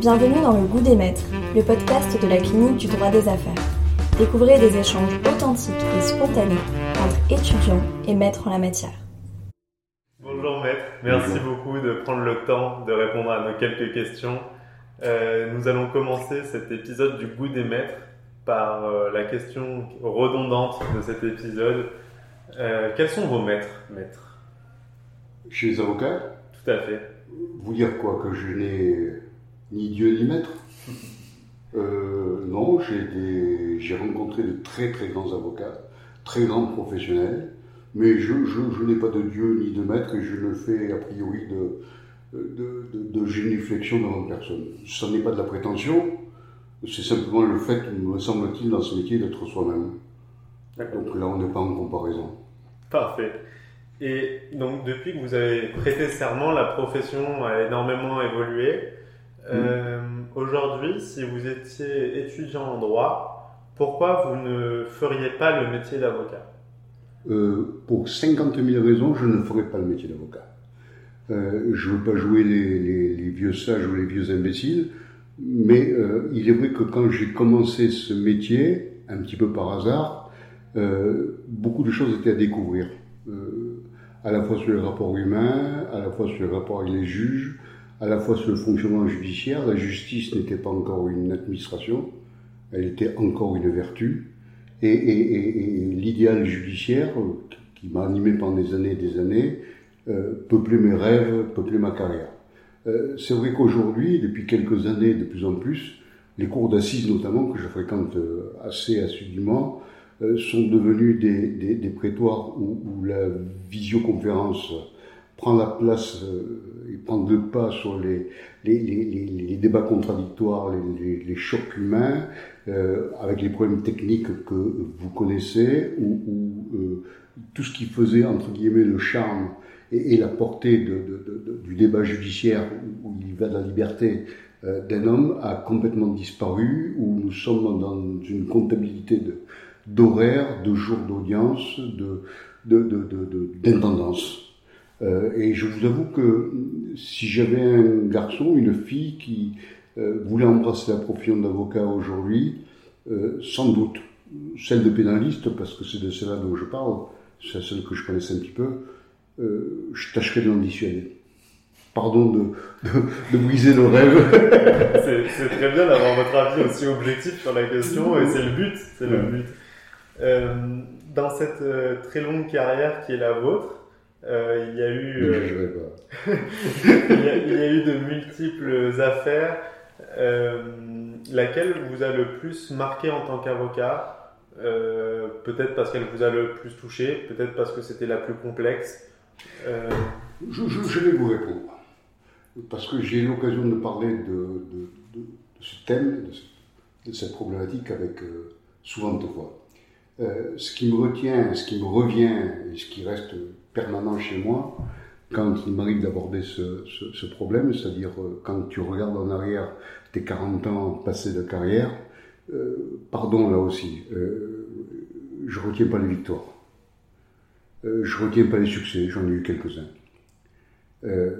Bienvenue dans Le Goût des Maîtres, le podcast de la clinique du droit des affaires. Découvrez des échanges authentiques et spontanés entre étudiants et maîtres en la matière. Bonjour maître, merci beaucoup de prendre le temps de répondre à nos quelques questions. Euh, nous allons commencer cet épisode du Goût des Maîtres par euh, la question redondante de cet épisode. Euh, quels sont vos maîtres, maîtres Chez les avocats? Tout à fait. Vous dire quoi? Que je n'ai ni Dieu ni maître euh, Non, j'ai rencontré de très très grands avocats, très grands professionnels, mais je, je, n'ai pas de Dieu ni de maître et je ne fais a priori de, de, de, de génuflexion devant personne. Ce n'est pas de la prétention, c'est simplement le fait, me semble-t-il, dans ce métier d'être soi-même. Donc là, on n'est pas en comparaison. Parfait. Et donc, depuis que vous avez prêté serment, la profession a énormément évolué. Euh, aujourd'hui, si vous étiez étudiant en droit, pourquoi vous ne feriez pas le métier d'avocat? Euh, Pour 50 000 raisons, je ne ferais pas le métier d'avocat. Euh, je ne veux pas jouer les, les, vieux sages ou les vieux imbéciles, mais il est vrai que quand j'ai commencé ce métier, un petit peu par hasard, beaucoup de choses étaient à découvrir. à la fois sur les rapports humains, à la fois sur les rapports avec les juges, à la fois sur le fonctionnement judiciaire. La justice n'était pas encore une administration, elle était encore une vertu. Et, et, et, l'idéal judiciaire, qui m'a animé pendant des années et des années, euh, peuplait mes rêves, peuplait ma carrière. Euh, c'est vrai qu'aujourd'hui, depuis quelques années, de plus en plus, les cours d'assises notamment, que je fréquente euh, assez assidûment, euh, sont devenus des, des, des prétoires où, où, la visioconférence prend la place euh, et prend le pas sur les, les, les, les débats contradictoires, les, chocs humains, euh, avec les problèmes techniques que vous connaissez, ou, ou euh, tout ce qui faisait, entre guillemets, le charme et, et la portée de, de, de, du débat judiciaire, où il va de la liberté euh, d'un homme, a complètement disparu, où nous sommes dans une comptabilité d'horaires, de, jours d'audience, de, d'intendance. Euh, et je vous avoue que si j'avais un garçon, une fille qui euh, voulait embrasser la profession d'avocat aujourd'hui, euh, sans doute celle de pénaliste, parce que c'est de celle-là dont je parle, c'est celle que je connaissais un petit peu, je tâcherais de l'ambitionner. Pardon de, de, de, briser le rêve. c'est très bien d'avoir votre avis aussi objectif sur la question, et c'est le but, c'est le but. Dans cette très longue carrière qui est la vôtre, euh, il y a eu, euh, il, y a, il, y a, eu de multiples affaires. Euh, laquelle vous a le plus marqué en tant qu'avocat? Peut-être parce qu'elle vous a le plus touché, peut-être parce que c'était la plus complexe. Je, je, je, vais vous répondre. Parce que j'ai eu l'occasion de parler de, de, de, de, ce thème, de, cette problématique avec souvent de fois. ce qui me retient, ce qui me revient et ce qui reste permanent chez moi quand il m'arrive d'aborder ce, problème, c'est-à-dire euh, quand tu regardes en arrière tes 40 ans passés de carrière, euh, pardon là aussi, euh, je retiens pas les victoires, euh, je retiens pas les succès, j'en ai eu quelques-uns. Euh,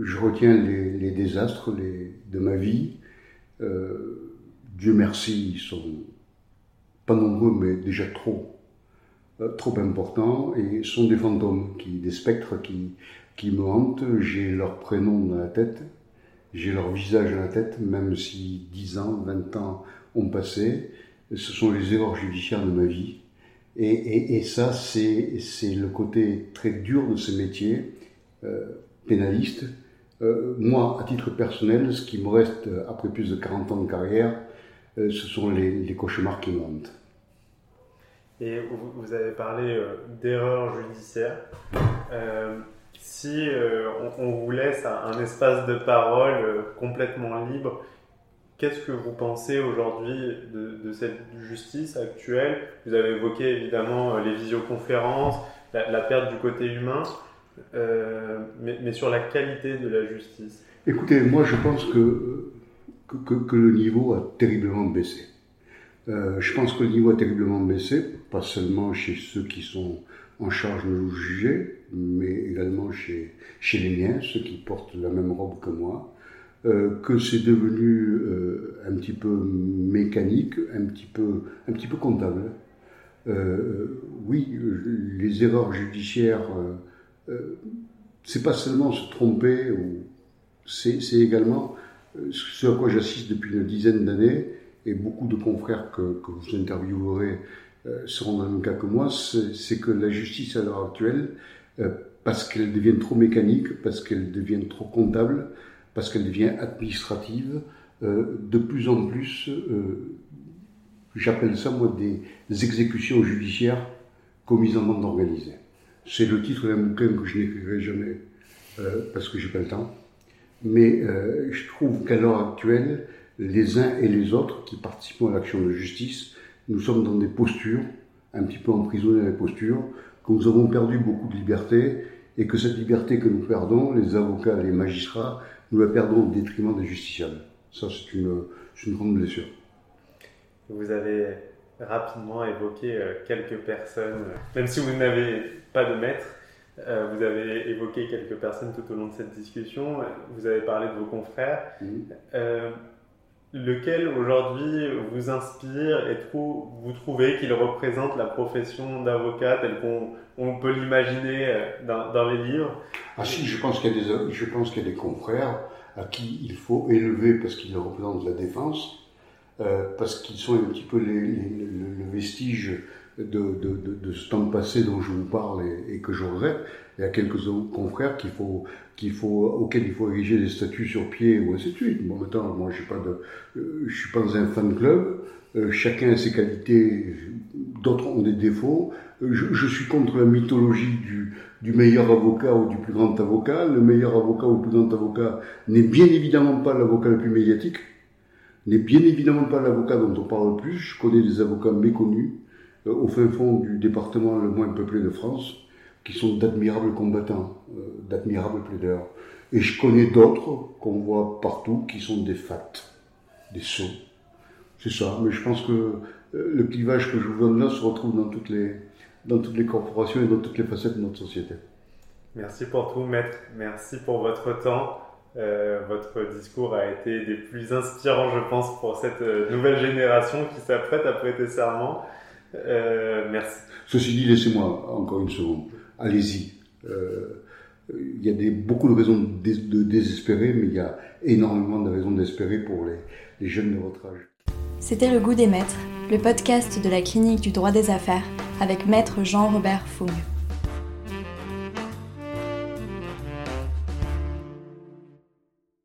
je retiens les, désastres de ma vie. Dieu merci, ils sont pas nombreux, mais déjà trop trop importants et sont des fantômes, des spectres qui, qui me hantent. J'ai leur prénom dans la tête, j'ai leur visage dans la tête, même si 10 ans, 20 ans ont passé. Ce sont les erreurs judiciaires de ma vie. Et, ça, c'est le côté très dur de ce métier, euh, pénaliste. Euh, moi, à titre personnel, ce qui me reste après plus de 40 ans de carrière, euh, ce sont les cauchemars qui me hantent. Et vous avez parlé euh, d'erreurs judiciaires. Euh, si euh, on, vous laisse un espace de parole euh, complètement libre, qu'est-ce que vous pensez aujourd'hui de, cette justice actuelle? Vous avez évoqué évidemment euh, les visioconférences, la, perte du côté humain, mais, sur la qualité de la justice. Écoutez, moi je pense que, que, le niveau a terriblement baissé. Je pense que le niveau a terriblement baissé, pas seulement chez ceux qui sont en charge de nous juger, mais également chez, chez les miens, ceux qui portent la même robe que moi. que c'est devenu un petit peu mécanique, un petit peu, un petit peu comptable. oui, les erreurs judiciaires, c'est pas seulement se tromper, c'est également ce à quoi j'assiste depuis une dizaine d'années, et beaucoup de confrères que, que vous interviewerez euh, seront dans le même cas que moi, c'est que la justice à l'heure actuelle, euh, parce qu'elle devient trop mécanique, parce qu'elle devient trop comptable, parce qu'elle devient administrative, euh, de plus en plus, j'appelle ça moi des exécutions judiciaires commises en bande organisée. C'est le titre d'un bouquin que je n'écrirai jamais parce que j'ai pas le temps. Mais je trouve qu'à l'heure actuelle, les uns et les autres qui participent à l'action de justice nous sommes dans des postures, un petit peu emprisonnés dans les postures, que nous avons perdu beaucoup de liberté et que cette liberté que nous perdons, les avocats, les magistrats, nous la perdons au détriment des justiciables. Ça, c'est une, une grande blessure. Vous avez rapidement évoqué euh, quelques personnes, même si vous n'avez pas de maître, euh, vous avez évoqué quelques personnes tout au long de cette discussion. Vous avez parlé de vos confrères. Mmh. Euh, lequel aujourd'hui vous inspire et vous trouvez qu'il représente la profession d'avocat telle qu'on peut l'imaginer euh, dans, les livres? Ah si, je pense qu'il y, a des, y a des confrères à qui il faut élever parce qu'ils représentent la défense, euh, parce qu'ils sont un petit peu les, le vestige de, de, de, ce temps passé dont je vous parle et, que je regrette. Il y a quelques confrères qu'il faut, qu'il faut, auxquels il faut ériger des statuts sur pied ou ainsi de suite. Bon, maintenant, moi, je de, euh, suis pas dans un fan club. Euh, chacun a ses qualités, d'autres ont des défauts. Euh, je, je, suis contre la mythologie du, du meilleur avocat ou du plus grand avocat. Le meilleur avocat ou le plus grand avocat n'est bien évidemment pas l'avocat le plus médiatique, n'est bien évidemment pas l'avocat dont on parle le plus. Je connais des avocats méconnus au fin fond du département le moins peuplé de France qui sont d'admirables combattants, euh, d'admirables plaideurs. Et je connais d'autres qu'on voit partout qui sont des fats, des sots. C'est ça, mais je pense que euh, le clivage que je vous donne là se retrouve dans toutes les, dans toutes les corporations et dans toutes les facettes de notre société. Merci pour tout, maître. Merci pour votre temps. Euh, votre discours a été des plus inspirants, je pense, pour cette nouvelle génération qui s'apprête à prêter serment. Merci. Ceci dit, laissez-moi encore une seconde allez-y. Euh, il y a des, beaucoup de raisons de, désespérer, mais il y a énormément de raisons d'espérer pour les, les jeunes de votre âge. C'était Le Goût des Maîtres, le podcast de la clinique du droit des affaires avec Maître Jean-Robert Fougne.